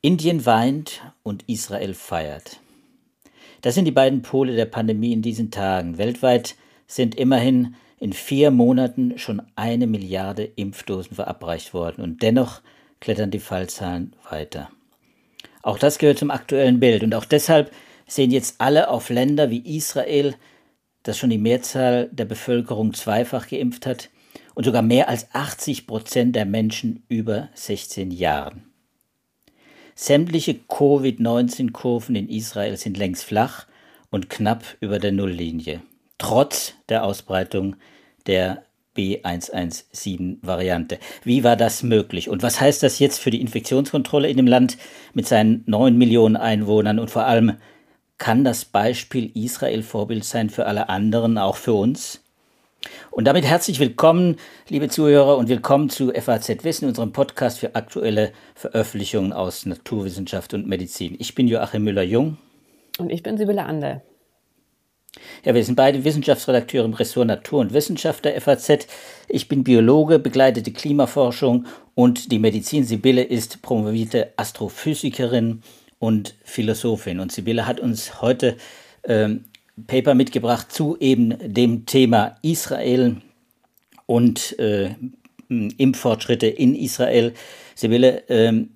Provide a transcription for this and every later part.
Indien weint und Israel feiert. Das sind die beiden Pole der Pandemie in diesen Tagen. Weltweit sind immerhin in vier Monaten schon eine Milliarde Impfdosen verabreicht worden und dennoch klettern die Fallzahlen weiter. Auch das gehört zum aktuellen Bild und auch deshalb sehen jetzt alle auf Länder wie Israel, das schon die Mehrzahl der Bevölkerung zweifach geimpft hat und sogar mehr als 80 Prozent der Menschen über 16 Jahren. Sämtliche Covid-19-Kurven in Israel sind längst flach und knapp über der Nulllinie, trotz der Ausbreitung der B117-Variante. Wie war das möglich? Und was heißt das jetzt für die Infektionskontrolle in dem Land mit seinen neun Millionen Einwohnern? Und vor allem, kann das Beispiel Israel Vorbild sein für alle anderen, auch für uns? Und damit herzlich willkommen, liebe Zuhörer, und willkommen zu FAZ Wissen, unserem Podcast für aktuelle Veröffentlichungen aus Naturwissenschaft und Medizin. Ich bin Joachim Müller-Jung. Und ich bin Sibylle Ander. Ja, wir sind beide Wissenschaftsredakteure im Ressort Natur und Wissenschaft der FAZ. Ich bin Biologe, begleite die Klimaforschung und die Medizin. Sibylle ist promovierte Astrophysikerin und Philosophin. Und Sibylle hat uns heute ähm, Paper mitgebracht zu eben dem Thema Israel und äh, Impffortschritte in Israel. Sibylle, ähm,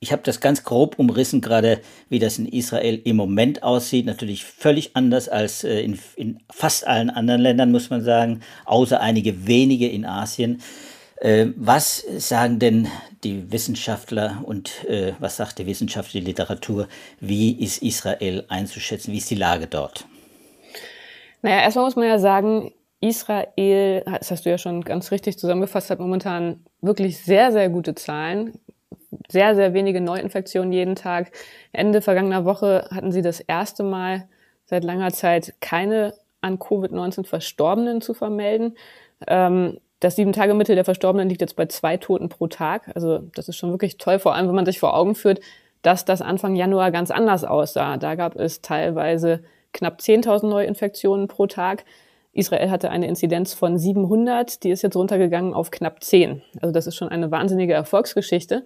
ich habe das ganz grob umrissen, gerade wie das in Israel im Moment aussieht. Natürlich völlig anders als äh, in, in fast allen anderen Ländern, muss man sagen, außer einige wenige in Asien. Äh, was sagen denn die Wissenschaftler und äh, was sagt die wissenschaftliche Literatur? Wie ist Israel einzuschätzen? Wie ist die Lage dort? Naja, erstmal muss man ja sagen, Israel, das hast du ja schon ganz richtig zusammengefasst, hat momentan wirklich sehr, sehr gute Zahlen. Sehr, sehr wenige Neuinfektionen jeden Tag. Ende vergangener Woche hatten sie das erste Mal seit langer Zeit keine an Covid-19 Verstorbenen zu vermelden. Ähm, das Sieben-Tage-Mittel der Verstorbenen liegt jetzt bei zwei Toten pro Tag. Also das ist schon wirklich toll, vor allem wenn man sich vor Augen führt, dass das Anfang Januar ganz anders aussah. Da gab es teilweise knapp 10.000 Neuinfektionen pro Tag. Israel hatte eine Inzidenz von 700, die ist jetzt runtergegangen auf knapp 10. Also das ist schon eine wahnsinnige Erfolgsgeschichte.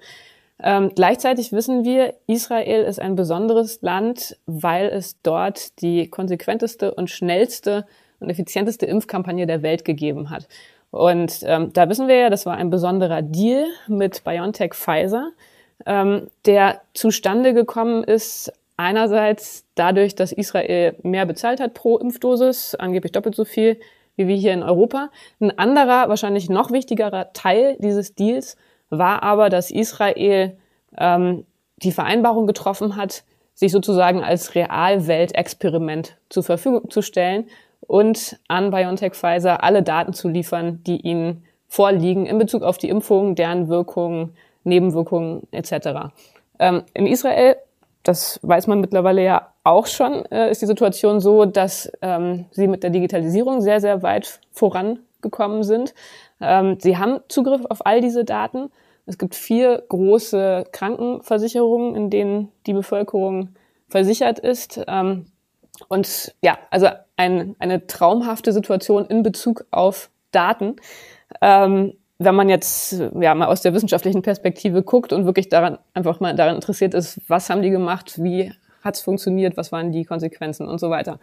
Ähm, gleichzeitig wissen wir, Israel ist ein besonderes Land, weil es dort die konsequenteste und schnellste und effizienteste Impfkampagne der Welt gegeben hat. Und ähm, da wissen wir ja, das war ein besonderer Deal mit BioNTech Pfizer, ähm, der zustande gekommen ist einerseits dadurch, dass Israel mehr bezahlt hat pro Impfdosis, angeblich doppelt so viel wie wir hier in Europa. Ein anderer, wahrscheinlich noch wichtigerer Teil dieses Deals war aber, dass Israel ähm, die Vereinbarung getroffen hat, sich sozusagen als Realweltexperiment zur Verfügung zu stellen und an BioNTech Pfizer alle Daten zu liefern, die ihnen vorliegen in Bezug auf die Impfung, deren Wirkungen, Nebenwirkungen etc. Ähm, in Israel, das weiß man mittlerweile ja auch schon, äh, ist die Situation so, dass ähm, sie mit der Digitalisierung sehr, sehr weit vorangekommen sind. Ähm, sie haben Zugriff auf all diese Daten. Es gibt vier große Krankenversicherungen, in denen die Bevölkerung versichert ist. Ähm, und ja, also ein, eine traumhafte Situation in Bezug auf Daten. Ähm, wenn man jetzt ja mal aus der wissenschaftlichen Perspektive guckt und wirklich daran einfach mal daran interessiert ist, was haben die gemacht, wie hat es funktioniert, was waren die Konsequenzen und so weiter.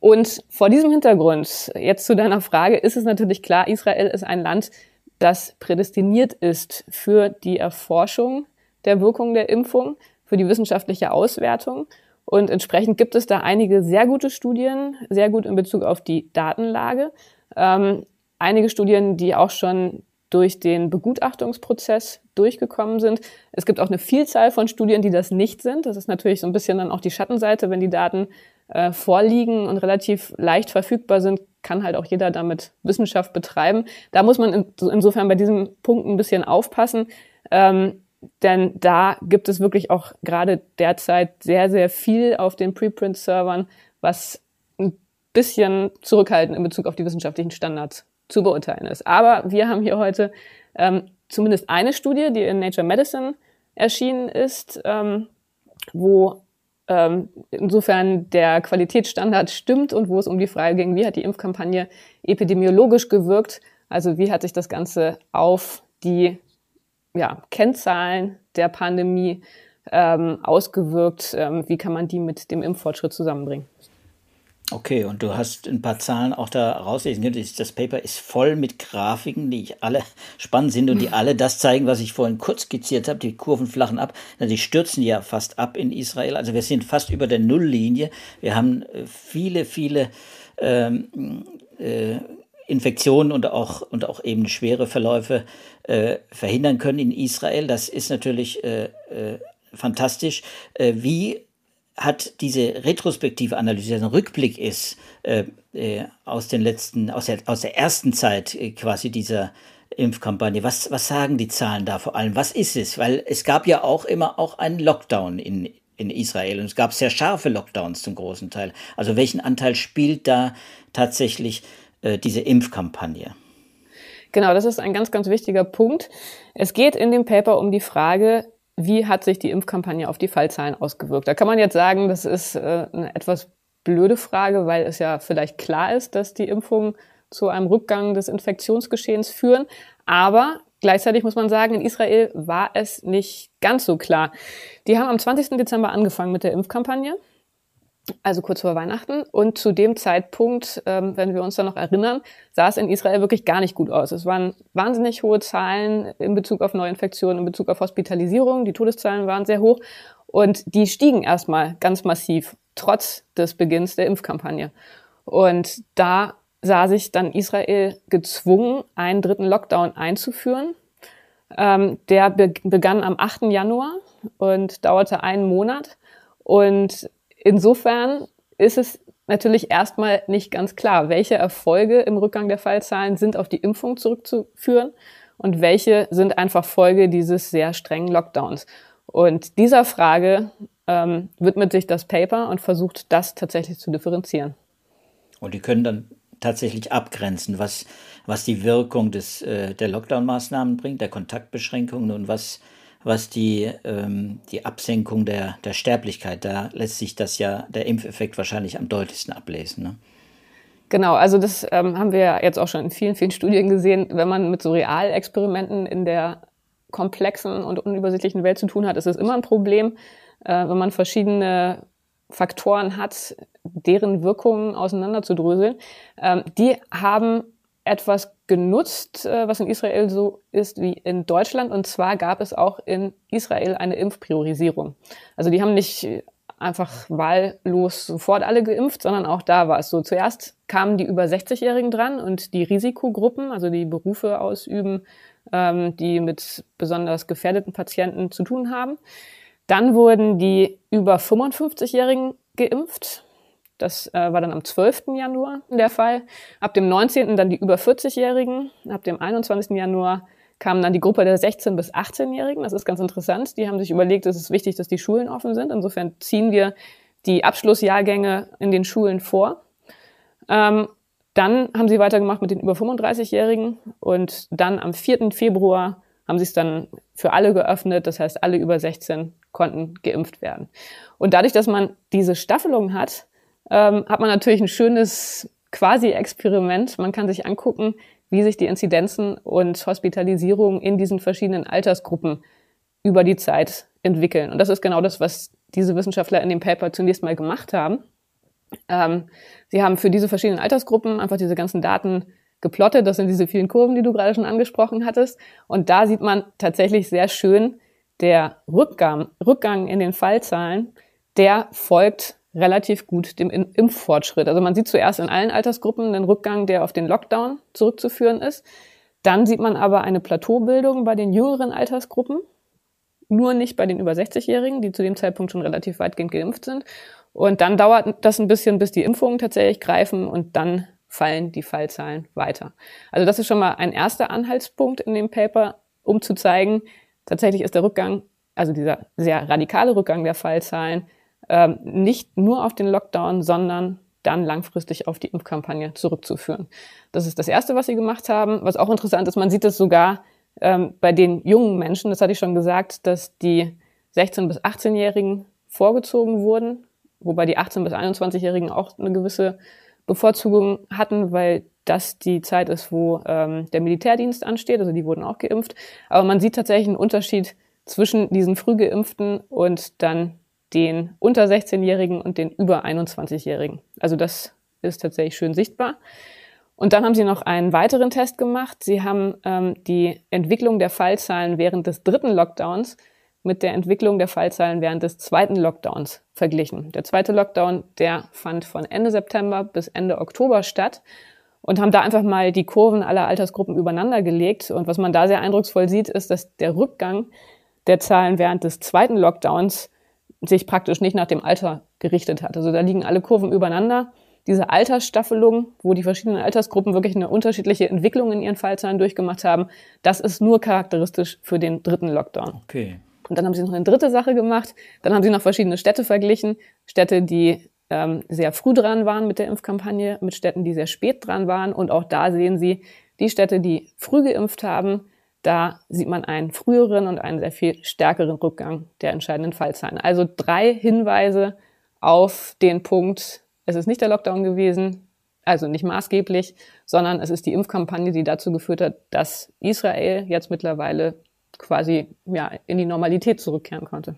Und vor diesem Hintergrund, jetzt zu deiner Frage, ist es natürlich klar, Israel ist ein Land, das prädestiniert ist für die Erforschung der Wirkung der Impfung, für die wissenschaftliche Auswertung. Und entsprechend gibt es da einige sehr gute Studien, sehr gut in Bezug auf die Datenlage. Ähm, einige Studien, die auch schon durch den Begutachtungsprozess durchgekommen sind. Es gibt auch eine Vielzahl von Studien, die das nicht sind. Das ist natürlich so ein bisschen dann auch die Schattenseite, wenn die Daten äh, vorliegen und relativ leicht verfügbar sind, kann halt auch jeder damit Wissenschaft betreiben. Da muss man in, insofern bei diesem Punkt ein bisschen aufpassen. Ähm, denn da gibt es wirklich auch gerade derzeit sehr, sehr viel auf den Preprint-Servern, was ein bisschen zurückhaltend in Bezug auf die wissenschaftlichen Standards zu beurteilen ist. Aber wir haben hier heute ähm, zumindest eine Studie, die in Nature Medicine erschienen ist, ähm, wo ähm, insofern der Qualitätsstandard stimmt und wo es um die Frage ging, wie hat die Impfkampagne epidemiologisch gewirkt, also wie hat sich das Ganze auf die ja, Kennzahlen der Pandemie ähm, ausgewirkt? Ähm, wie kann man die mit dem Impffortschritt zusammenbringen? Okay, und du hast ein paar Zahlen auch da rauslesen können. Das Paper ist voll mit Grafiken, die alle spannend sind und die alle das zeigen, was ich vorhin kurz skizziert habe. Die Kurven flachen ab. Die stürzen ja fast ab in Israel. Also wir sind fast über der Nulllinie. Wir haben äh, viele, viele ähm, äh, Infektionen und auch, und auch eben schwere Verläufe äh, verhindern können in Israel. Das ist natürlich äh, äh, fantastisch. Äh, wie hat diese retrospektive Analyse, ein Rückblick ist äh, äh, aus den letzten, aus der, aus der ersten Zeit quasi dieser Impfkampagne. Was, was sagen die Zahlen da vor allem? Was ist es? Weil es gab ja auch immer auch einen Lockdown in, in Israel und es gab sehr scharfe Lockdowns zum großen Teil. Also welchen Anteil spielt da tatsächlich äh, diese Impfkampagne? Genau, das ist ein ganz, ganz wichtiger Punkt. Es geht in dem Paper um die Frage, wie hat sich die Impfkampagne auf die Fallzahlen ausgewirkt? Da kann man jetzt sagen, das ist äh, eine etwas blöde Frage, weil es ja vielleicht klar ist, dass die Impfungen zu einem Rückgang des Infektionsgeschehens führen. Aber gleichzeitig muss man sagen, in Israel war es nicht ganz so klar. Die haben am 20. Dezember angefangen mit der Impfkampagne also kurz vor Weihnachten. Und zu dem Zeitpunkt, ähm, wenn wir uns da noch erinnern, sah es in Israel wirklich gar nicht gut aus. Es waren wahnsinnig hohe Zahlen in Bezug auf Neuinfektionen, in Bezug auf Hospitalisierung. Die Todeszahlen waren sehr hoch und die stiegen erstmal ganz massiv, trotz des Beginns der Impfkampagne. Und da sah sich dann Israel gezwungen, einen dritten Lockdown einzuführen. Ähm, der be begann am 8. Januar und dauerte einen Monat. Und Insofern ist es natürlich erstmal nicht ganz klar, welche Erfolge im Rückgang der Fallzahlen sind auf die Impfung zurückzuführen und welche sind einfach Folge dieses sehr strengen Lockdowns. Und dieser Frage ähm, widmet sich das Paper und versucht das tatsächlich zu differenzieren. Und die können dann tatsächlich abgrenzen, was, was die Wirkung des, äh, der Lockdown-Maßnahmen bringt, der Kontaktbeschränkungen und was was die, ähm, die Absenkung der, der Sterblichkeit, da lässt sich das ja, der Impfeffekt wahrscheinlich am deutlichsten ablesen. Ne? Genau, also das ähm, haben wir jetzt auch schon in vielen, vielen Studien gesehen. Wenn man mit so Realexperimenten in der komplexen und unübersichtlichen Welt zu tun hat, ist es immer ein Problem, äh, wenn man verschiedene Faktoren hat, deren Wirkungen auseinanderzudröseln. Ähm, die haben etwas genutzt, äh, was in Israel so ist wie in Deutschland. Und zwar gab es auch in Israel eine Impfpriorisierung. Also die haben nicht einfach wahllos sofort alle geimpft, sondern auch da war es so. Zuerst kamen die über 60-Jährigen dran und die Risikogruppen, also die Berufe ausüben, ähm, die mit besonders gefährdeten Patienten zu tun haben. Dann wurden die über 55-Jährigen geimpft. Das äh, war dann am 12. Januar der Fall. Ab dem 19. dann die über 40-Jährigen. Ab dem 21. Januar kam dann die Gruppe der 16- bis 18-Jährigen. Das ist ganz interessant. Die haben sich überlegt, es ist wichtig, dass die Schulen offen sind. Insofern ziehen wir die Abschlussjahrgänge in den Schulen vor. Ähm, dann haben sie weitergemacht mit den über 35-Jährigen und dann am 4. Februar haben sie es dann für alle geöffnet. Das heißt, alle über 16 konnten geimpft werden. Und dadurch, dass man diese Staffelung hat, ähm, hat man natürlich ein schönes Quasi-Experiment. Man kann sich angucken, wie sich die Inzidenzen und Hospitalisierung in diesen verschiedenen Altersgruppen über die Zeit entwickeln. Und das ist genau das, was diese Wissenschaftler in dem Paper zunächst mal gemacht haben. Ähm, sie haben für diese verschiedenen Altersgruppen einfach diese ganzen Daten geplottet. Das sind diese vielen Kurven, die du gerade schon angesprochen hattest. Und da sieht man tatsächlich sehr schön, der Rückgang, Rückgang in den Fallzahlen, der folgt relativ gut dem Impffortschritt. Also man sieht zuerst in allen Altersgruppen einen Rückgang, der auf den Lockdown zurückzuführen ist. Dann sieht man aber eine Plateaubildung bei den jüngeren Altersgruppen, nur nicht bei den über 60-Jährigen, die zu dem Zeitpunkt schon relativ weitgehend geimpft sind. Und dann dauert das ein bisschen, bis die Impfungen tatsächlich greifen und dann fallen die Fallzahlen weiter. Also das ist schon mal ein erster Anhaltspunkt in dem Paper, um zu zeigen, tatsächlich ist der Rückgang, also dieser sehr radikale Rückgang der Fallzahlen, ähm, nicht nur auf den Lockdown, sondern dann langfristig auf die Impfkampagne zurückzuführen. Das ist das Erste, was sie gemacht haben. Was auch interessant ist, man sieht es sogar ähm, bei den jungen Menschen, das hatte ich schon gesagt, dass die 16- bis 18-Jährigen vorgezogen wurden, wobei die 18- bis 21-Jährigen auch eine gewisse Bevorzugung hatten, weil das die Zeit ist, wo ähm, der Militärdienst ansteht. Also die wurden auch geimpft. Aber man sieht tatsächlich einen Unterschied zwischen diesen Frühgeimpften und dann den unter 16-Jährigen und den über 21-Jährigen. Also das ist tatsächlich schön sichtbar. Und dann haben sie noch einen weiteren Test gemacht. Sie haben ähm, die Entwicklung der Fallzahlen während des dritten Lockdowns mit der Entwicklung der Fallzahlen während des zweiten Lockdowns verglichen. Der zweite Lockdown, der fand von Ende September bis Ende Oktober statt und haben da einfach mal die Kurven aller Altersgruppen übereinander gelegt. Und was man da sehr eindrucksvoll sieht, ist, dass der Rückgang der Zahlen während des zweiten Lockdowns sich praktisch nicht nach dem Alter gerichtet hat. Also da liegen alle Kurven übereinander. Diese Altersstaffelung, wo die verschiedenen Altersgruppen wirklich eine unterschiedliche Entwicklung in ihren Fallzahlen durchgemacht haben, das ist nur charakteristisch für den dritten Lockdown. Okay. Und dann haben sie noch eine dritte Sache gemacht. Dann haben sie noch verschiedene Städte verglichen. Städte, die ähm, sehr früh dran waren mit der Impfkampagne, mit Städten, die sehr spät dran waren. Und auch da sehen Sie, die Städte, die früh geimpft haben, da sieht man einen früheren und einen sehr viel stärkeren Rückgang der entscheidenden Fallzahlen. Also drei Hinweise auf den Punkt, es ist nicht der Lockdown gewesen, also nicht maßgeblich, sondern es ist die Impfkampagne, die dazu geführt hat, dass Israel jetzt mittlerweile quasi ja, in die Normalität zurückkehren konnte.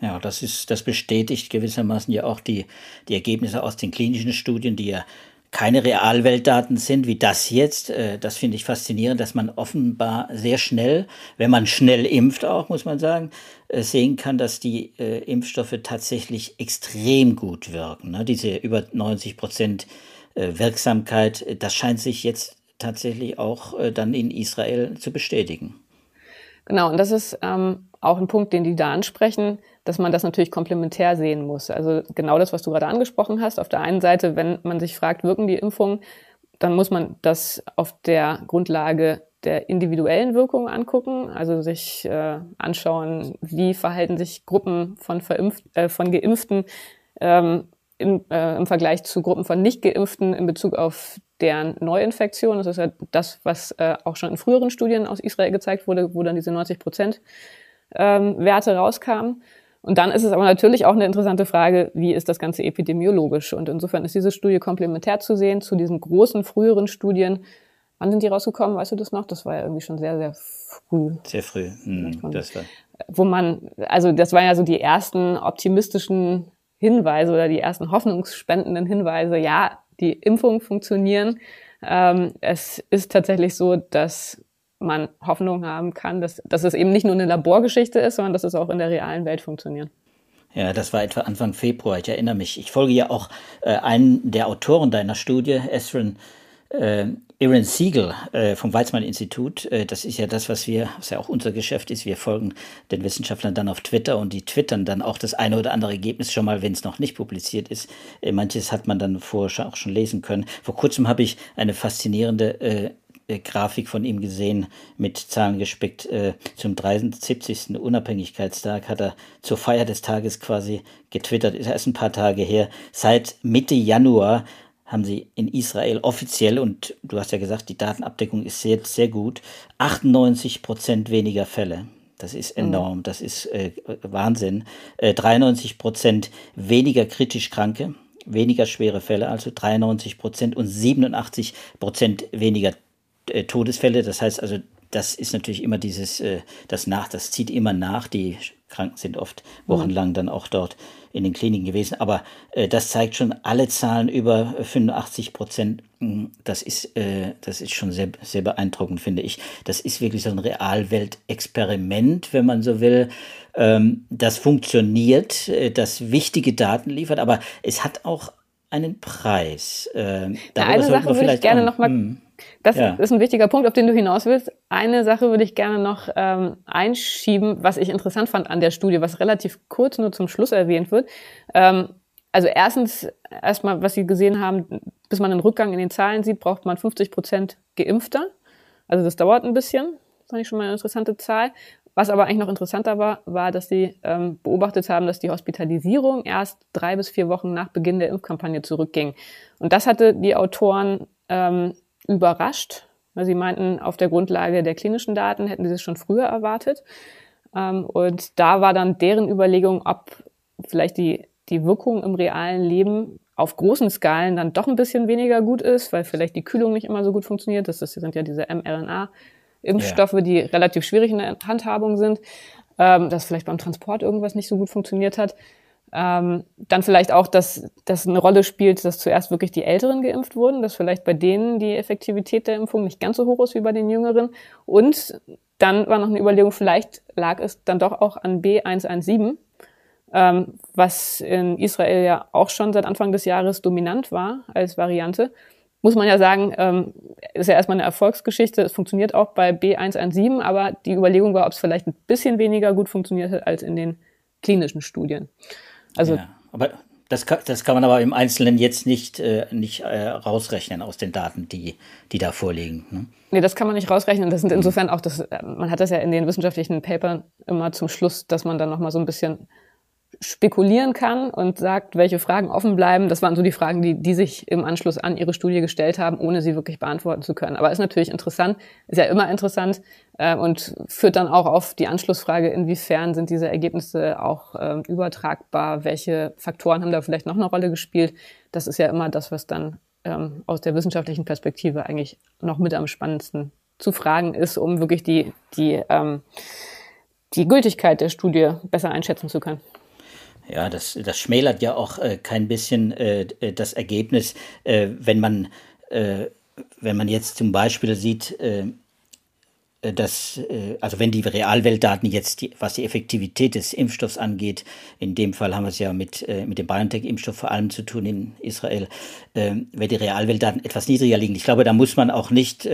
Ja, das ist, das bestätigt gewissermaßen ja auch die, die Ergebnisse aus den klinischen Studien, die ja keine Realweltdaten sind, wie das jetzt. Äh, das finde ich faszinierend, dass man offenbar sehr schnell, wenn man schnell impft auch, muss man sagen, äh, sehen kann, dass die äh, Impfstoffe tatsächlich extrem gut wirken. Ne? Diese über 90 Prozent Wirksamkeit, das scheint sich jetzt tatsächlich auch dann in Israel zu bestätigen. Genau, und das ist ähm, auch ein Punkt, den die da ansprechen, dass man das natürlich komplementär sehen muss. Also genau das, was du gerade angesprochen hast. Auf der einen Seite, wenn man sich fragt, wirken die Impfungen, dann muss man das auf der Grundlage der individuellen Wirkung angucken, also sich äh, anschauen, wie verhalten sich Gruppen von, Verimpft, äh, von Geimpften ähm, im, äh, im Vergleich zu Gruppen von Nicht-Geimpften in Bezug auf deren Neuinfektion. Das ist ja das, was äh, auch schon in früheren Studien aus Israel gezeigt wurde, wo dann diese 90 Prozent ähm, Werte rauskamen. Und dann ist es aber natürlich auch eine interessante Frage, wie ist das Ganze epidemiologisch? Und insofern ist diese Studie komplementär zu sehen zu diesen großen früheren Studien. Wann sind die rausgekommen? Weißt du das noch? Das war ja irgendwie schon sehr, sehr früh. Sehr früh. Hm, das war. Wo man, also das waren ja so die ersten optimistischen Hinweise oder die ersten hoffnungsspendenden Hinweise. Ja, die Impfungen funktionieren. Ähm, es ist tatsächlich so, dass man Hoffnung haben kann, dass, dass es eben nicht nur eine Laborgeschichte ist, sondern dass es auch in der realen Welt funktioniert. Ja, das war etwa Anfang Februar. Ich erinnere mich. Ich folge ja auch äh, einen der Autoren deiner Studie, Esrin äh, Aaron Siegel äh, vom Weizmann-Institut. Äh, das ist ja das, was wir, was ja auch unser Geschäft ist. Wir folgen den Wissenschaftlern dann auf Twitter und die twittern dann auch das eine oder andere Ergebnis schon mal, wenn es noch nicht publiziert ist. Äh, manches hat man dann vorher auch schon lesen können. Vor kurzem habe ich eine faszinierende äh, Grafik von ihm gesehen, mit Zahlen gespickt. Äh, zum 73. Unabhängigkeitstag hat er zur Feier des Tages quasi getwittert, ist erst ein paar Tage her. Seit Mitte Januar haben sie in Israel offiziell, und du hast ja gesagt, die Datenabdeckung ist sehr, sehr gut, 98 Prozent weniger Fälle. Das ist mhm. enorm, das ist äh, Wahnsinn. Äh, 93 Prozent weniger kritisch Kranke, weniger schwere Fälle, also 93 Prozent und 87 Prozent weniger äh, Todesfälle. Das heißt also, das ist natürlich immer dieses, äh, das nach, das zieht immer nach. Die Kranken sind oft wochenlang dann auch dort in den Kliniken gewesen. Aber äh, das zeigt schon alle Zahlen über 85 Prozent. Hm, das ist, das ist schon sehr, sehr beeindruckend, finde ich. Das ist wirklich so ein Realweltexperiment, wenn man so will. Ähm, das funktioniert, das wichtige Daten liefert, aber es hat auch einen Preis. Äh, eine Sache würde ich gerne nochmal hm. Das ja. ist ein wichtiger Punkt, auf den du hinaus willst. Eine Sache würde ich gerne noch ähm, einschieben, was ich interessant fand an der Studie, was relativ kurz nur zum Schluss erwähnt wird. Ähm, also erstens, erstmal, was Sie gesehen haben, bis man einen Rückgang in den Zahlen sieht, braucht man 50 Prozent Geimpfter. Also das dauert ein bisschen. Das fand ich schon mal eine interessante Zahl. Was aber eigentlich noch interessanter war, war, dass sie ähm, beobachtet haben, dass die Hospitalisierung erst drei bis vier Wochen nach Beginn der Impfkampagne zurückging. Und das hatte die Autoren ähm, überrascht, weil sie meinten, auf der Grundlage der klinischen Daten hätten sie es schon früher erwartet. Ähm, und da war dann deren Überlegung, ob vielleicht die, die Wirkung im realen Leben auf großen Skalen dann doch ein bisschen weniger gut ist, weil vielleicht die Kühlung nicht immer so gut funktioniert. Das, sind ja diese mRNA-Impfstoffe, ja. die relativ schwierig in der Handhabung sind, ähm, dass vielleicht beim Transport irgendwas nicht so gut funktioniert hat. Ähm, dann vielleicht auch, dass das eine Rolle spielt, dass zuerst wirklich die Älteren geimpft wurden, dass vielleicht bei denen die Effektivität der Impfung nicht ganz so hoch ist wie bei den Jüngeren. Und dann war noch eine Überlegung, vielleicht lag es dann doch auch an B117, ähm, was in Israel ja auch schon seit Anfang des Jahres dominant war als Variante. Muss man ja sagen, ähm, ist ja erstmal eine Erfolgsgeschichte. Es funktioniert auch bei B117, aber die Überlegung war, ob es vielleicht ein bisschen weniger gut funktioniert hat als in den klinischen Studien. Also, ja, aber das kann, das kann man aber im Einzelnen jetzt nicht, äh, nicht äh, rausrechnen aus den Daten, die, die da vorliegen. Ne? Nee, das kann man nicht rausrechnen. Das sind insofern auch das, äh, man hat das ja in den wissenschaftlichen Papern immer zum Schluss, dass man dann nochmal so ein bisschen spekulieren kann und sagt, welche Fragen offen bleiben. Das waren so die Fragen, die, die sich im Anschluss an ihre Studie gestellt haben, ohne sie wirklich beantworten zu können. Aber ist natürlich interessant, ist ja immer interessant äh, und führt dann auch auf die Anschlussfrage, inwiefern sind diese Ergebnisse auch äh, übertragbar, welche Faktoren haben da vielleicht noch eine Rolle gespielt. Das ist ja immer das, was dann ähm, aus der wissenschaftlichen Perspektive eigentlich noch mit am spannendsten zu fragen ist, um wirklich die, die, ähm, die Gültigkeit der Studie besser einschätzen zu können. Ja, das, das schmälert ja auch äh, kein bisschen äh, das Ergebnis, äh, wenn man äh, wenn man jetzt zum Beispiel sieht, äh, dass, äh, also wenn die Realweltdaten jetzt, die, was die Effektivität des Impfstoffs angeht, in dem Fall haben wir es ja mit, mit dem BioNTech-Impfstoff vor allem zu tun in Israel, wenn die Realweltdaten etwas niedriger liegen. Ich glaube, da muss man auch nicht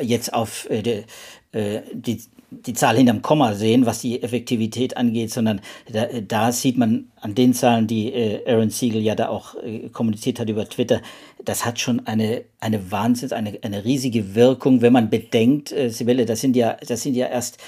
jetzt auf die, die Zahl hinterm Komma sehen, was die Effektivität angeht, sondern da, da sieht man an den Zahlen, die äh, Aaron Siegel ja da auch äh, kommuniziert hat über Twitter, das hat schon eine, eine Wahnsinn, eine, eine riesige Wirkung, wenn man bedenkt, äh, Sibylle, das sind ja, das sind ja erst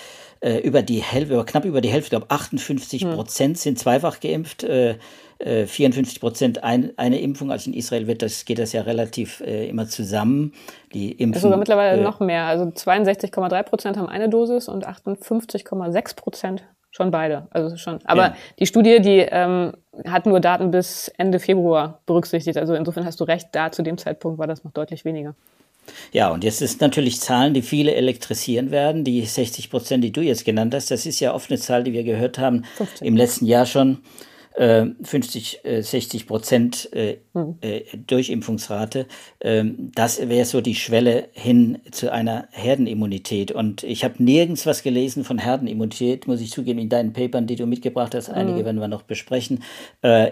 äh, über die Hälfte, über, knapp über die Hälfte, ich glaube 58 Prozent hm. sind zweifach geimpft. Äh, 54 äh, Prozent ein, eine Impfung. Also in Israel wird das, geht das ja relativ äh, immer zusammen. Die Impfen, sogar mittlerweile äh, noch mehr. Also 62,3 Prozent haben eine Dosis und 58,6 Prozent schon beide. Also schon. Aber ja. die Studie, die ähm, hat nur Daten bis Ende Februar berücksichtigt. Also insofern hast du recht, da zu dem Zeitpunkt war das noch deutlich weniger. Ja, und jetzt ist natürlich Zahlen, die viele elektrisieren werden. Die 60 Prozent, die du jetzt genannt hast, das ist ja oft eine Zahl, die wir gehört haben 15. im letzten Jahr schon. 50, äh, 60 äh, Prozent mhm. Durchimpfungsrate. Ähm, das wäre so die Schwelle hin zu einer Herdenimmunität. Und ich habe nirgends was gelesen von Herdenimmunität, muss ich zugeben, in deinen Papern, die du mitgebracht hast. Einige mhm. werden wir noch besprechen.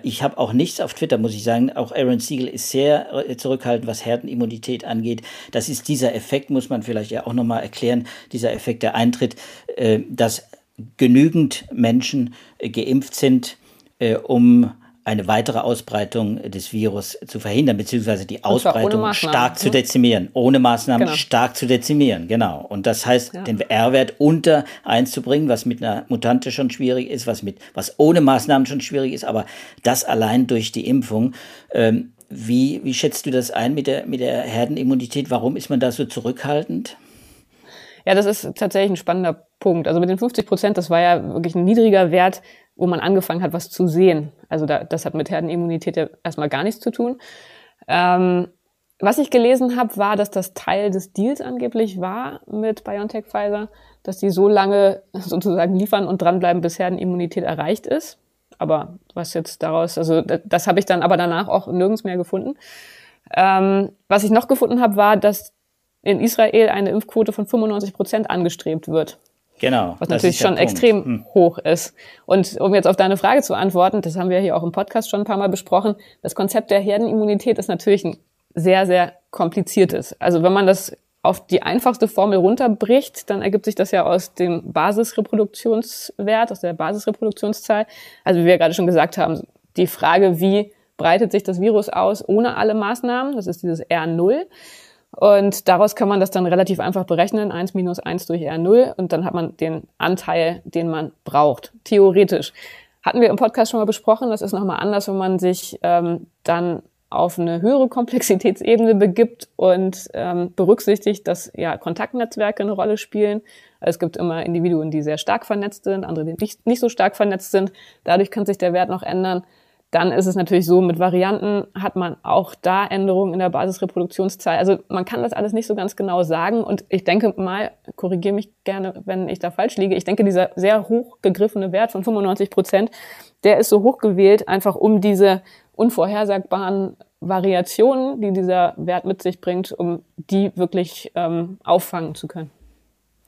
Ich habe auch nichts auf Twitter, muss ich sagen. Auch Aaron Siegel ist sehr zurückhaltend, was Herdenimmunität angeht. Das ist dieser Effekt, muss man vielleicht ja auch nochmal erklären, dieser Effekt, der eintritt, dass genügend Menschen geimpft sind, äh, um eine weitere Ausbreitung des Virus zu verhindern, beziehungsweise die Ausbreitung stark zu ne? dezimieren. Ohne Maßnahmen genau. stark zu dezimieren, genau. Und das heißt, ja. den R-Wert unter eins zu bringen, was mit einer Mutante schon schwierig ist, was mit, was ohne Maßnahmen schon schwierig ist, aber das allein durch die Impfung. Ähm, wie, wie schätzt du das ein mit der, mit der Herdenimmunität? Warum ist man da so zurückhaltend? Ja, das ist tatsächlich ein spannender Punkt. Also mit den 50 Prozent, das war ja wirklich ein niedriger Wert, wo man angefangen hat, was zu sehen. Also da, das hat mit Herdenimmunität ja erstmal gar nichts zu tun. Ähm, was ich gelesen habe, war, dass das Teil des Deals angeblich war mit BioNTech Pfizer, dass die so lange sozusagen liefern und dranbleiben, bis Herdenimmunität erreicht ist. Aber was jetzt daraus, also das, das habe ich dann aber danach auch nirgends mehr gefunden. Ähm, was ich noch gefunden habe, war, dass in Israel eine Impfquote von 95 Prozent angestrebt wird. Genau. Was natürlich schon extrem hm. hoch ist. Und um jetzt auf deine Frage zu antworten, das haben wir hier auch im Podcast schon ein paar Mal besprochen, das Konzept der Herdenimmunität ist natürlich ein sehr, sehr kompliziertes. Also wenn man das auf die einfachste Formel runterbricht, dann ergibt sich das ja aus dem Basisreproduktionswert, aus der Basisreproduktionszahl. Also wie wir gerade schon gesagt haben, die Frage, wie breitet sich das Virus aus ohne alle Maßnahmen, das ist dieses R0. Und daraus kann man das dann relativ einfach berechnen, 1 minus 1 durch R0 und dann hat man den Anteil, den man braucht, theoretisch. Hatten wir im Podcast schon mal besprochen, das ist nochmal anders, wenn man sich ähm, dann auf eine höhere Komplexitätsebene begibt und ähm, berücksichtigt, dass ja Kontaktnetzwerke eine Rolle spielen. Es gibt immer Individuen, die sehr stark vernetzt sind, andere, die nicht, nicht so stark vernetzt sind. Dadurch kann sich der Wert noch ändern. Dann ist es natürlich so, mit Varianten hat man auch da Änderungen in der Basisreproduktionszahl. Also man kann das alles nicht so ganz genau sagen. Und ich denke mal, korrigiere mich gerne, wenn ich da falsch liege, ich denke, dieser sehr hoch gegriffene Wert von 95 Prozent, der ist so hoch gewählt, einfach um diese unvorhersagbaren Variationen, die dieser Wert mit sich bringt, um die wirklich ähm, auffangen zu können.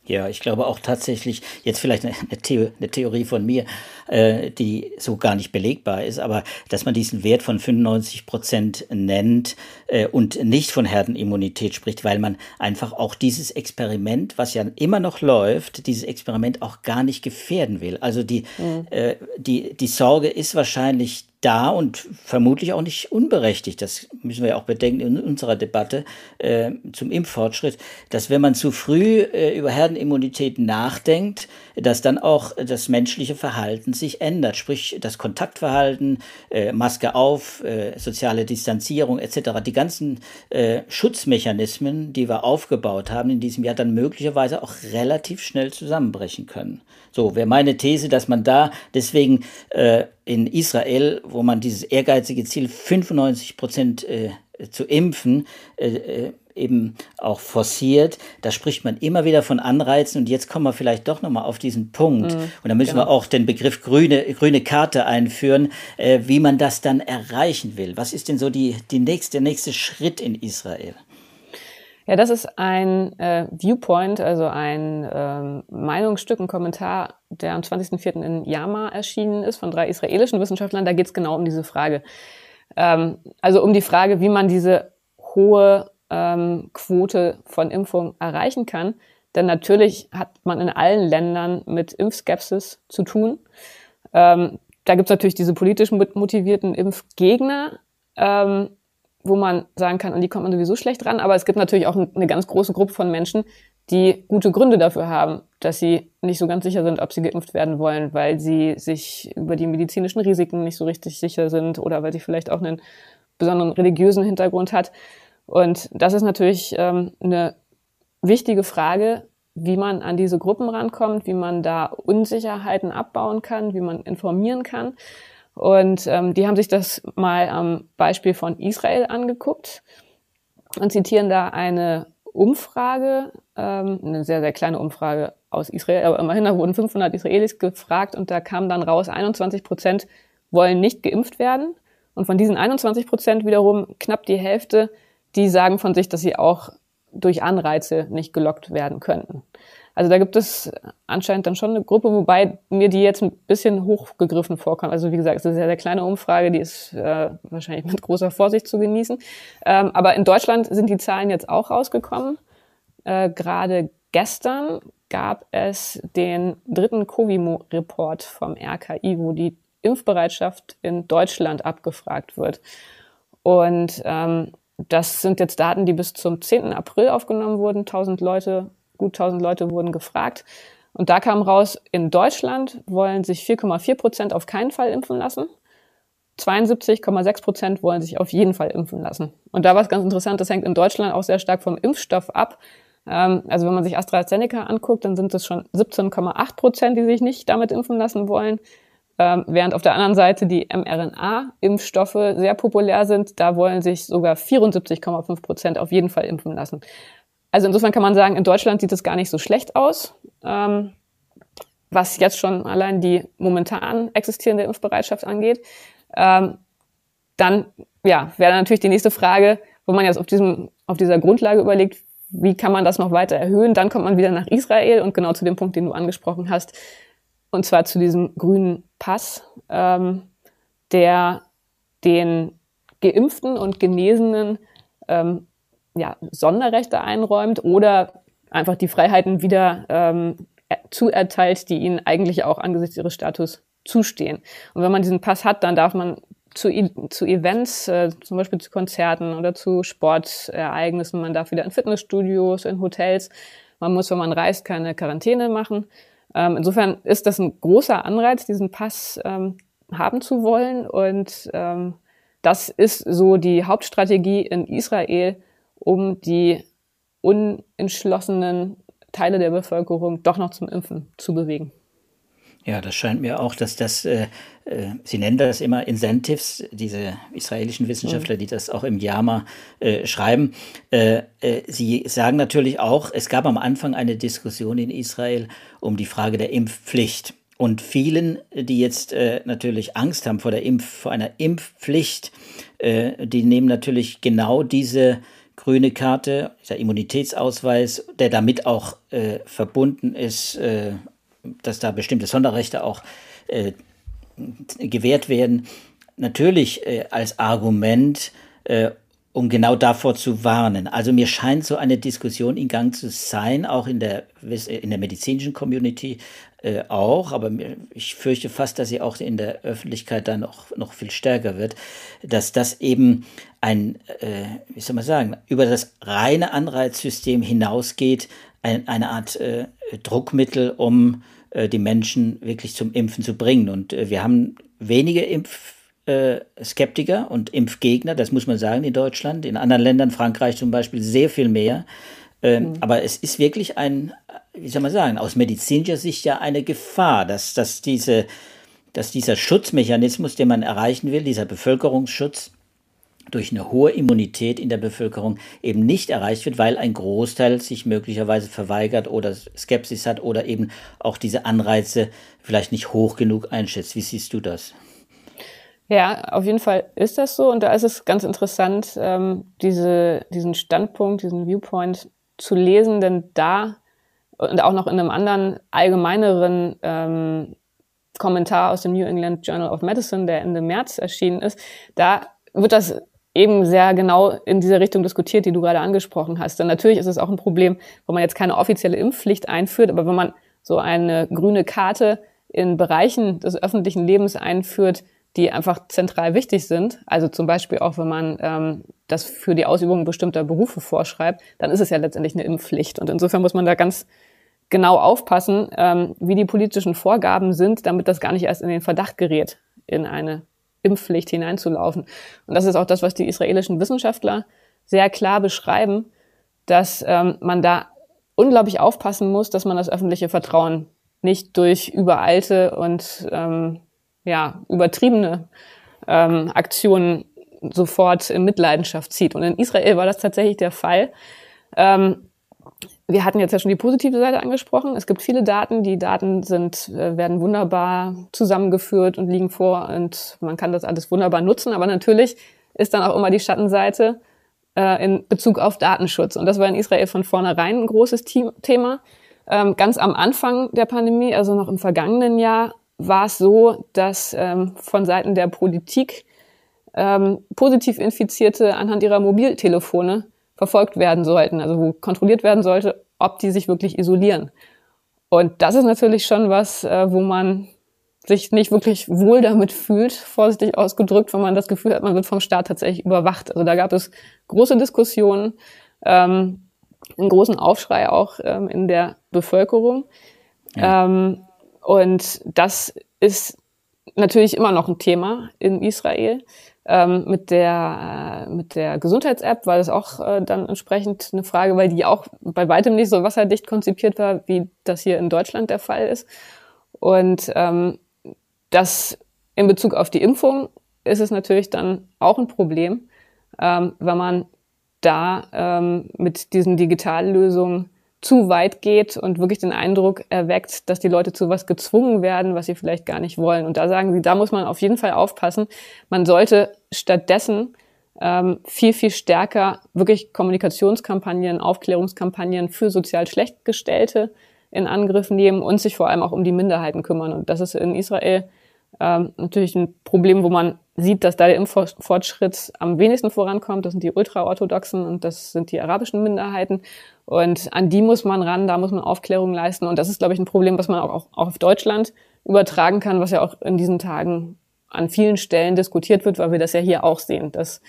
Ja, ich glaube auch tatsächlich, jetzt vielleicht eine, Theo eine Theorie von mir, äh, die so gar nicht belegbar ist, aber dass man diesen Wert von 95 Prozent nennt äh, und nicht von Herdenimmunität spricht, weil man einfach auch dieses Experiment, was ja immer noch läuft, dieses Experiment auch gar nicht gefährden will. Also die, mhm. äh, die, die Sorge ist wahrscheinlich da und vermutlich auch nicht unberechtigt, das müssen wir ja auch bedenken in unserer Debatte äh, zum Impffortschritt, dass wenn man zu früh äh, über Herdenimmunität nachdenkt, dass dann auch das menschliche Verhalten sich ändert, sprich das Kontaktverhalten, äh, Maske auf, äh, soziale Distanzierung etc., die ganzen äh, Schutzmechanismen, die wir aufgebaut haben in diesem Jahr, dann möglicherweise auch relativ schnell zusammenbrechen können. So wäre meine These, dass man da deswegen äh, in Israel, wo man dieses ehrgeizige Ziel 95 Prozent äh, zu impfen, äh, äh, eben auch forciert. Da spricht man immer wieder von Anreizen und jetzt kommen wir vielleicht doch nochmal auf diesen Punkt. Mhm, und da müssen genau. wir auch den Begriff grüne, grüne Karte einführen, äh, wie man das dann erreichen will. Was ist denn so die, die nächste, der nächste Schritt in Israel? Ja, das ist ein äh, Viewpoint, also ein ähm, Meinungsstück, ein Kommentar, der am 20.04. in Yama erschienen ist von drei israelischen Wissenschaftlern. Da geht es genau um diese Frage. Ähm, also um die Frage, wie man diese hohe ähm, Quote von Impfung erreichen kann. Denn natürlich hat man in allen Ländern mit Impfskepsis zu tun. Ähm, da gibt es natürlich diese politisch motivierten Impfgegner. Ähm, wo man sagen kann, an die kommt man sowieso schlecht ran. Aber es gibt natürlich auch eine ganz große Gruppe von Menschen, die gute Gründe dafür haben, dass sie nicht so ganz sicher sind, ob sie geimpft werden wollen, weil sie sich über die medizinischen Risiken nicht so richtig sicher sind oder weil sie vielleicht auch einen besonderen religiösen Hintergrund hat. Und das ist natürlich ähm, eine wichtige Frage, wie man an diese Gruppen rankommt, wie man da Unsicherheiten abbauen kann, wie man informieren kann. Und ähm, die haben sich das mal am Beispiel von Israel angeguckt und zitieren da eine Umfrage, ähm, eine sehr, sehr kleine Umfrage aus Israel, aber immerhin, da wurden 500 Israelis gefragt und da kam dann raus, 21 Prozent wollen nicht geimpft werden. Und von diesen 21 Prozent wiederum knapp die Hälfte, die sagen von sich, dass sie auch durch Anreize nicht gelockt werden könnten. Also da gibt es anscheinend dann schon eine Gruppe, wobei mir die jetzt ein bisschen hochgegriffen vorkommt. Also wie gesagt, es ist eine sehr, sehr kleine Umfrage, die ist äh, wahrscheinlich mit großer Vorsicht zu genießen. Ähm, aber in Deutschland sind die Zahlen jetzt auch rausgekommen. Äh, Gerade gestern gab es den dritten Covimo-Report vom RKI, wo die Impfbereitschaft in Deutschland abgefragt wird. Und ähm, das sind jetzt Daten, die bis zum 10. April aufgenommen wurden. 1000 Leute gut 1000 Leute wurden gefragt. Und da kam raus, in Deutschland wollen sich 4,4 Prozent auf keinen Fall impfen lassen. 72,6 Prozent wollen sich auf jeden Fall impfen lassen. Und da war es ganz interessant, das hängt in Deutschland auch sehr stark vom Impfstoff ab. Ähm, also wenn man sich AstraZeneca anguckt, dann sind es schon 17,8 Prozent, die sich nicht damit impfen lassen wollen. Ähm, während auf der anderen Seite die mRNA-Impfstoffe sehr populär sind, da wollen sich sogar 74,5 Prozent auf jeden Fall impfen lassen. Also insofern kann man sagen, in Deutschland sieht es gar nicht so schlecht aus, ähm, was jetzt schon allein die momentan existierende Impfbereitschaft angeht. Ähm, dann ja, wäre natürlich die nächste Frage, wo man jetzt auf, diesem, auf dieser Grundlage überlegt, wie kann man das noch weiter erhöhen? Dann kommt man wieder nach Israel und genau zu dem Punkt, den du angesprochen hast, und zwar zu diesem grünen Pass, ähm, der den Geimpften und Genesenen ähm, ja, Sonderrechte einräumt oder einfach die Freiheiten wieder ähm, zuerteilt, die ihnen eigentlich auch angesichts ihres Status zustehen. Und wenn man diesen Pass hat, dann darf man zu, zu Events, äh, zum Beispiel zu Konzerten oder zu Sportereignissen, man darf wieder in Fitnessstudios, in Hotels. Man muss, wenn man reist, keine Quarantäne machen. Ähm, insofern ist das ein großer Anreiz, diesen Pass ähm, haben zu wollen. Und ähm, das ist so die Hauptstrategie in Israel, um die unentschlossenen Teile der Bevölkerung doch noch zum Impfen zu bewegen. Ja, das scheint mir auch, dass das, äh, äh, Sie nennen das immer Incentives, diese israelischen Wissenschaftler, die das auch im JAMA äh, schreiben. Äh, äh, Sie sagen natürlich auch, es gab am Anfang eine Diskussion in Israel um die Frage der Impfpflicht. Und vielen, die jetzt äh, natürlich Angst haben vor, der Impf vor einer Impfpflicht, die nehmen natürlich genau diese grüne Karte, dieser Immunitätsausweis, der damit auch verbunden ist, dass da bestimmte Sonderrechte auch äh, gewährt werden, natürlich äh, als Argument, äh, um genau davor zu warnen. Also mir scheint so eine Diskussion in Gang zu sein, auch in der, in der medizinischen Community äh, auch, aber ich fürchte fast, dass sie auch in der Öffentlichkeit dann noch, noch viel stärker wird, dass das eben ein, äh, wie soll man sagen, über das reine Anreizsystem hinausgeht, ein, eine Art äh, Druckmittel, um äh, die Menschen wirklich zum Impfen zu bringen. Und äh, wir haben wenige Impfskeptiker und Impfgegner, das muss man sagen, in Deutschland. In anderen Ländern, Frankreich zum Beispiel, sehr viel mehr. Ähm, mhm. Aber es ist wirklich ein, wie soll man sagen, aus medizinischer Sicht ja eine Gefahr, dass, dass, diese, dass dieser Schutzmechanismus, den man erreichen will, dieser Bevölkerungsschutz, durch eine hohe Immunität in der Bevölkerung eben nicht erreicht wird, weil ein Großteil sich möglicherweise verweigert oder Skepsis hat oder eben auch diese Anreize vielleicht nicht hoch genug einschätzt. Wie siehst du das? Ja, auf jeden Fall ist das so. Und da ist es ganz interessant, ähm, diese, diesen Standpunkt, diesen Viewpoint zu lesen, denn da und auch noch in einem anderen allgemeineren ähm, Kommentar aus dem New England Journal of Medicine, der Ende März erschienen ist, da wird das eben sehr genau in dieser Richtung diskutiert, die du gerade angesprochen hast. Denn natürlich ist es auch ein Problem, wo man jetzt keine offizielle Impfpflicht einführt, aber wenn man so eine grüne Karte in Bereichen des öffentlichen Lebens einführt, die einfach zentral wichtig sind, also zum Beispiel auch, wenn man ähm, das für die Ausübung bestimmter Berufe vorschreibt, dann ist es ja letztendlich eine Impfpflicht. Und insofern muss man da ganz genau aufpassen, ähm, wie die politischen Vorgaben sind, damit das gar nicht erst in den Verdacht gerät, in eine Impfpflicht hineinzulaufen. Und das ist auch das, was die israelischen Wissenschaftler sehr klar beschreiben, dass ähm, man da unglaublich aufpassen muss, dass man das öffentliche Vertrauen nicht durch überalte und ähm, ja, übertriebene ähm, Aktionen sofort in Mitleidenschaft zieht. Und in Israel war das tatsächlich der Fall. Ähm, wir hatten jetzt ja schon die positive Seite angesprochen. Es gibt viele Daten. Die Daten sind, äh, werden wunderbar zusammengeführt und liegen vor und man kann das alles wunderbar nutzen. Aber natürlich ist dann auch immer die Schattenseite äh, in Bezug auf Datenschutz. Und das war in Israel von vornherein ein großes Thema. Ähm, ganz am Anfang der Pandemie, also noch im vergangenen Jahr, war es so, dass ähm, von Seiten der Politik ähm, positiv Infizierte anhand ihrer Mobiltelefone verfolgt werden sollten, also wo kontrolliert werden sollte, ob die sich wirklich isolieren. Und das ist natürlich schon was, äh, wo man sich nicht wirklich wohl damit fühlt, vorsichtig ausgedrückt, wenn man das Gefühl hat, man wird vom Staat tatsächlich überwacht. Also da gab es große Diskussionen, ähm, einen großen Aufschrei auch ähm, in der Bevölkerung. Ja. Ähm, und das ist natürlich immer noch ein Thema in Israel. Ähm, mit der, äh, mit der Gesundheits-App war das auch äh, dann entsprechend eine Frage, weil die auch bei weitem nicht so wasserdicht konzipiert war, wie das hier in Deutschland der Fall ist. Und ähm, das in Bezug auf die Impfung ist es natürlich dann auch ein Problem, ähm, wenn man da ähm, mit diesen Digitallösungen zu weit geht und wirklich den Eindruck erweckt, dass die Leute zu was gezwungen werden, was sie vielleicht gar nicht wollen. Und da sagen sie, da muss man auf jeden Fall aufpassen. Man sollte stattdessen ähm, viel, viel stärker wirklich Kommunikationskampagnen, Aufklärungskampagnen für sozial Schlechtgestellte in Angriff nehmen und sich vor allem auch um die Minderheiten kümmern. Und das ist in Israel ähm, natürlich ein Problem, wo man sieht, dass da der Impffortschritt am wenigsten vorankommt. Das sind die Ultraorthodoxen und das sind die arabischen Minderheiten. Und an die muss man ran, da muss man Aufklärung leisten. Und das ist, glaube ich, ein Problem, was man auch, auch auf Deutschland übertragen kann, was ja auch in diesen Tagen an vielen Stellen diskutiert wird, weil wir das ja hier auch sehen, dass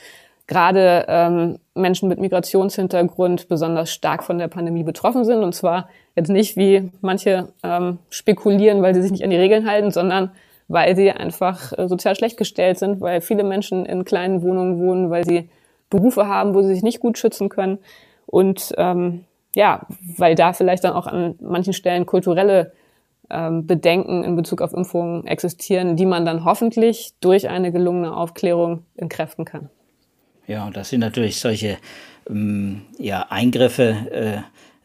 gerade ähm, Menschen mit Migrationshintergrund besonders stark von der Pandemie betroffen sind. Und zwar jetzt nicht, wie manche ähm, spekulieren, weil sie sich nicht an die Regeln halten, sondern weil sie einfach äh, sozial schlecht gestellt sind, weil viele Menschen in kleinen Wohnungen wohnen, weil sie Berufe haben, wo sie sich nicht gut schützen können und ähm, ja, weil da vielleicht dann auch an manchen Stellen kulturelle ähm, Bedenken in Bezug auf Impfungen existieren, die man dann hoffentlich durch eine gelungene Aufklärung entkräften kann. Ja, und das sind natürlich solche ähm, ja, Eingriffe, äh,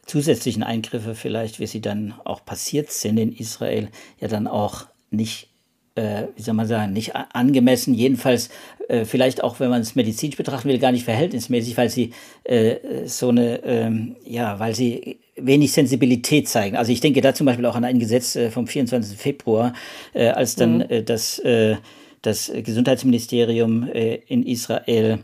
zusätzlichen Eingriffe vielleicht, wie sie dann auch passiert sind in Israel, ja dann auch nicht äh, wie soll man sagen, nicht angemessen, jedenfalls äh, vielleicht auch, wenn man es medizinisch betrachten will, gar nicht verhältnismäßig, weil sie äh, so eine, ähm, ja, weil sie wenig Sensibilität zeigen. Also ich denke da zum Beispiel auch an ein Gesetz äh, vom 24. Februar, äh, als dann mhm. äh, das, das Gesundheitsministerium in Israel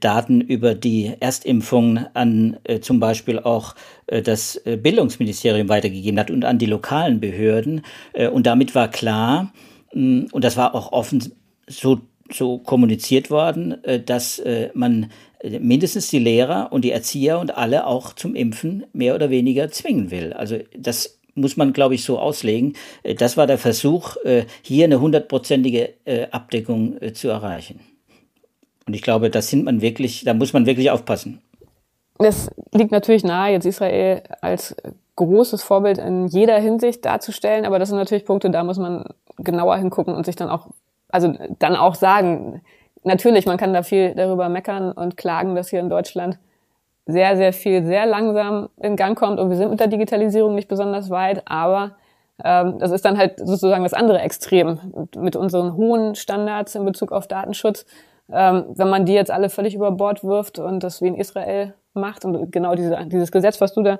Daten über die Erstimpfung an äh, zum Beispiel auch äh, das Bildungsministerium weitergegeben hat und an die lokalen Behörden. Äh, und damit war klar, und das war auch offen so, so kommuniziert worden, äh, dass äh, man äh, mindestens die Lehrer und die Erzieher und alle auch zum Impfen mehr oder weniger zwingen will. Also das muss man, glaube ich, so auslegen. Das war der Versuch, hier eine hundertprozentige Abdeckung zu erreichen. Und ich glaube, das sind man wirklich, da muss man wirklich aufpassen. Das liegt natürlich nahe, jetzt Israel als großes Vorbild in jeder Hinsicht darzustellen, aber das sind natürlich Punkte, da muss man genauer hingucken und sich dann auch, also dann auch sagen, natürlich, man kann da viel darüber meckern und klagen, dass hier in Deutschland sehr, sehr viel sehr langsam in Gang kommt und wir sind mit der Digitalisierung nicht besonders weit, aber ähm, das ist dann halt sozusagen das andere Extrem mit unseren hohen Standards in Bezug auf Datenschutz. Ähm, wenn man die jetzt alle völlig über Bord wirft und das wie in Israel macht und genau diese, dieses Gesetz, was du da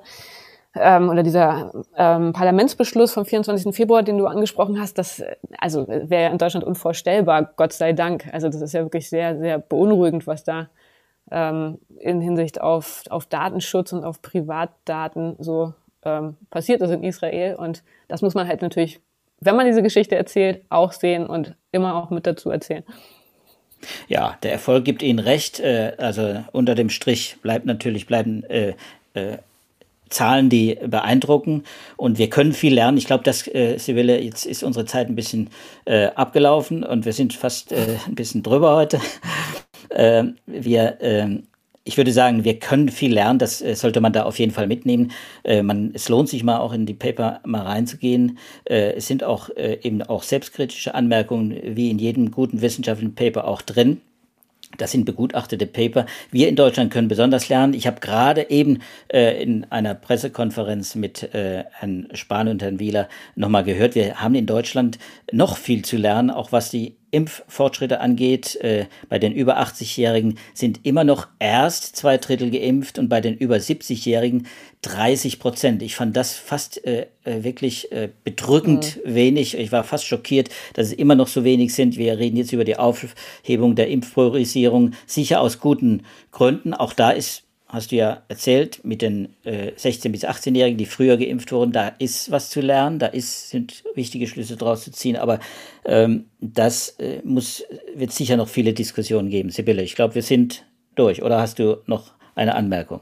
ähm, oder dieser ähm, Parlamentsbeschluss vom 24. Februar, den du angesprochen hast, das also wäre in Deutschland unvorstellbar, Gott sei Dank. Also das ist ja wirklich sehr, sehr beunruhigend, was da ähm, in Hinsicht auf, auf Datenschutz und auf Privatdaten so ähm, passiert ist in Israel. Und das muss man halt natürlich, wenn man diese Geschichte erzählt, auch sehen und immer auch mit dazu erzählen. Ja, der Erfolg gibt Ihnen recht. Äh, also unter dem Strich bleibt natürlich bleiben äh, äh, Zahlen, die beeindrucken und wir können viel lernen. Ich glaube, dass äh, Sibylle, jetzt ist unsere Zeit ein bisschen äh, abgelaufen und wir sind fast äh, ein bisschen drüber heute. äh, wir, äh, ich würde sagen, wir können viel lernen. Das äh, sollte man da auf jeden Fall mitnehmen. Äh, man, es lohnt sich mal auch in die Paper mal reinzugehen. Äh, es sind auch äh, eben auch selbstkritische Anmerkungen wie in jedem guten wissenschaftlichen Paper auch drin. Das sind begutachtete Paper. Wir in Deutschland können besonders lernen. Ich habe gerade eben äh, in einer Pressekonferenz mit äh, Herrn Spahn und Herrn Wieler nochmal gehört, wir haben in Deutschland noch viel zu lernen, auch was die Impffortschritte angeht. Äh, bei den über 80-Jährigen sind immer noch erst zwei Drittel geimpft und bei den über 70-Jährigen 30 Prozent. Ich fand das fast äh, äh, wirklich äh, bedrückend mhm. wenig. Ich war fast schockiert, dass es immer noch so wenig sind. Wir reden jetzt über die Aufhebung der Impfpriorisierung, sicher aus guten Gründen. Auch da ist hast du ja erzählt, mit den äh, 16- bis 18-Jährigen, die früher geimpft wurden, da ist was zu lernen, da ist, sind wichtige Schlüsse draus zu ziehen, aber ähm, das äh, muss, wird sicher noch viele Diskussionen geben. Sibylle, ich glaube, wir sind durch. Oder hast du noch eine Anmerkung?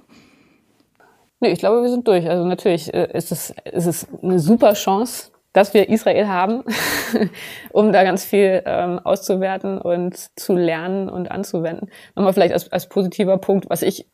Nee, ich glaube, wir sind durch. Also natürlich äh, ist, es, ist es eine super Chance, dass wir Israel haben, um da ganz viel ähm, auszuwerten und zu lernen und anzuwenden. Nochmal vielleicht als, als positiver Punkt, was ich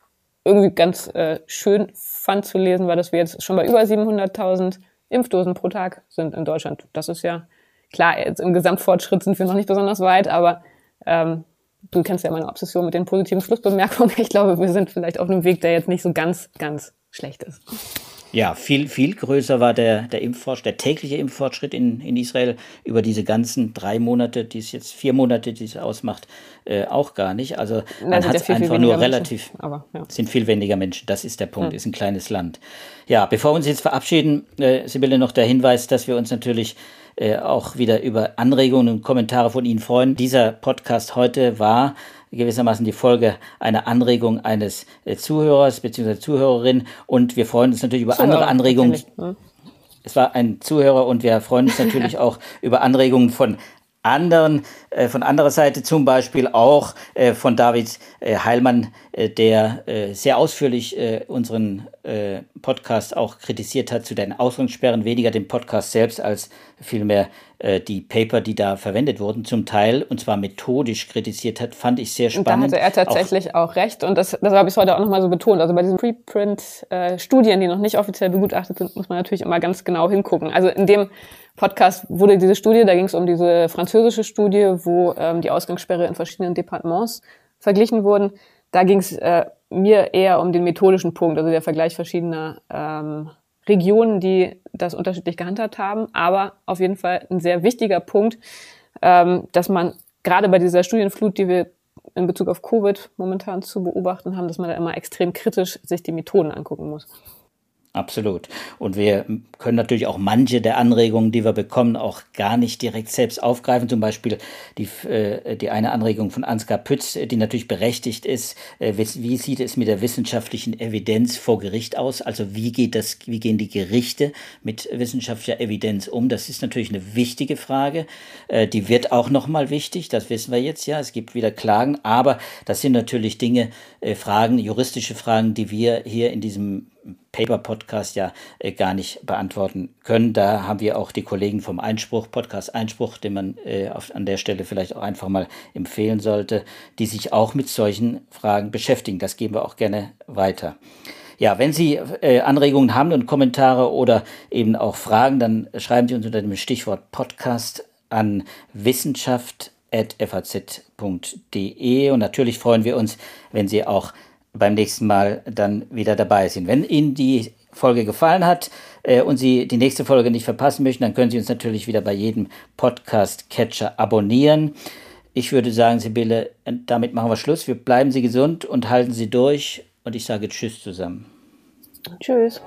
irgendwie ganz äh, schön fand zu lesen, war, dass wir jetzt schon bei über 700.000 Impfdosen pro Tag sind in Deutschland. Das ist ja klar, jetzt im Gesamtfortschritt sind wir noch nicht besonders weit, aber ähm, du kennst ja meine Obsession mit den positiven Schlussbemerkungen. Ich glaube, wir sind vielleicht auf einem Weg, der jetzt nicht so ganz, ganz schlecht ist. Ja, viel, viel größer war der, der Impffortschritt, der tägliche Impffortschritt in, in Israel über diese ganzen drei Monate, die es jetzt vier Monate, die es ausmacht, äh, auch gar nicht. Also man hat es ja einfach nur relativ, Menschen, aber, ja. sind viel weniger Menschen. Das ist der Punkt, hm. ist ein kleines Land. Ja, bevor wir uns jetzt verabschieden, äh, Sibylle, noch der Hinweis, dass wir uns natürlich äh, auch wieder über Anregungen und Kommentare von Ihnen freuen. Dieser Podcast heute war gewissermaßen die Folge einer Anregung eines äh, Zuhörers bzw. Zuhörerin und wir freuen uns natürlich über Zuhörer, andere Anregungen. Es war ein Zuhörer und wir freuen uns natürlich auch über Anregungen von anderen, äh, von anderer Seite zum Beispiel auch äh, von David äh, Heilmann, der sehr ausführlich unseren Podcast auch kritisiert hat zu den Ausgangssperren, weniger den Podcast selbst als vielmehr die Paper, die da verwendet wurden, zum Teil und zwar methodisch kritisiert hat, fand ich sehr spannend. Und da hatte er tatsächlich auch, auch recht und das, das habe ich heute auch nochmal so betont. Also bei diesen Preprint-Studien, die noch nicht offiziell begutachtet sind, muss man natürlich immer ganz genau hingucken. Also in dem Podcast wurde diese Studie, da ging es um diese französische Studie, wo ähm, die Ausgangssperre in verschiedenen Departements verglichen wurden. Da ging es äh, mir eher um den methodischen Punkt, also der Vergleich verschiedener ähm, Regionen, die das unterschiedlich gehandhabt haben. Aber auf jeden Fall ein sehr wichtiger Punkt, ähm, dass man gerade bei dieser Studienflut, die wir in Bezug auf Covid momentan zu beobachten haben, dass man da immer extrem kritisch sich die Methoden angucken muss. Absolut. Und wir können natürlich auch manche der Anregungen, die wir bekommen, auch gar nicht direkt selbst aufgreifen. Zum Beispiel die, äh, die eine Anregung von Ansgar Pütz, die natürlich berechtigt ist. Äh, wie sieht es mit der wissenschaftlichen Evidenz vor Gericht aus? Also wie geht das, wie gehen die Gerichte mit wissenschaftlicher Evidenz um? Das ist natürlich eine wichtige Frage. Äh, die wird auch nochmal wichtig. Das wissen wir jetzt ja. Es gibt wieder Klagen. Aber das sind natürlich Dinge, äh, Fragen, juristische Fragen, die wir hier in diesem Paper-Podcast ja äh, gar nicht beantworten können. Da haben wir auch die Kollegen vom Einspruch, Podcast Einspruch, den man äh, auf, an der Stelle vielleicht auch einfach mal empfehlen sollte, die sich auch mit solchen Fragen beschäftigen. Das geben wir auch gerne weiter. Ja, wenn Sie äh, Anregungen haben und Kommentare oder eben auch Fragen, dann schreiben Sie uns unter dem Stichwort Podcast an wissenschaft.faz.de und natürlich freuen wir uns, wenn Sie auch beim nächsten Mal dann wieder dabei sind. Wenn Ihnen die Folge gefallen hat äh, und Sie die nächste Folge nicht verpassen möchten, dann können Sie uns natürlich wieder bei jedem Podcast-Catcher abonnieren. Ich würde sagen, Sibylle, damit machen wir Schluss. Wir bleiben Sie gesund und halten Sie durch. Und ich sage Tschüss zusammen. Tschüss.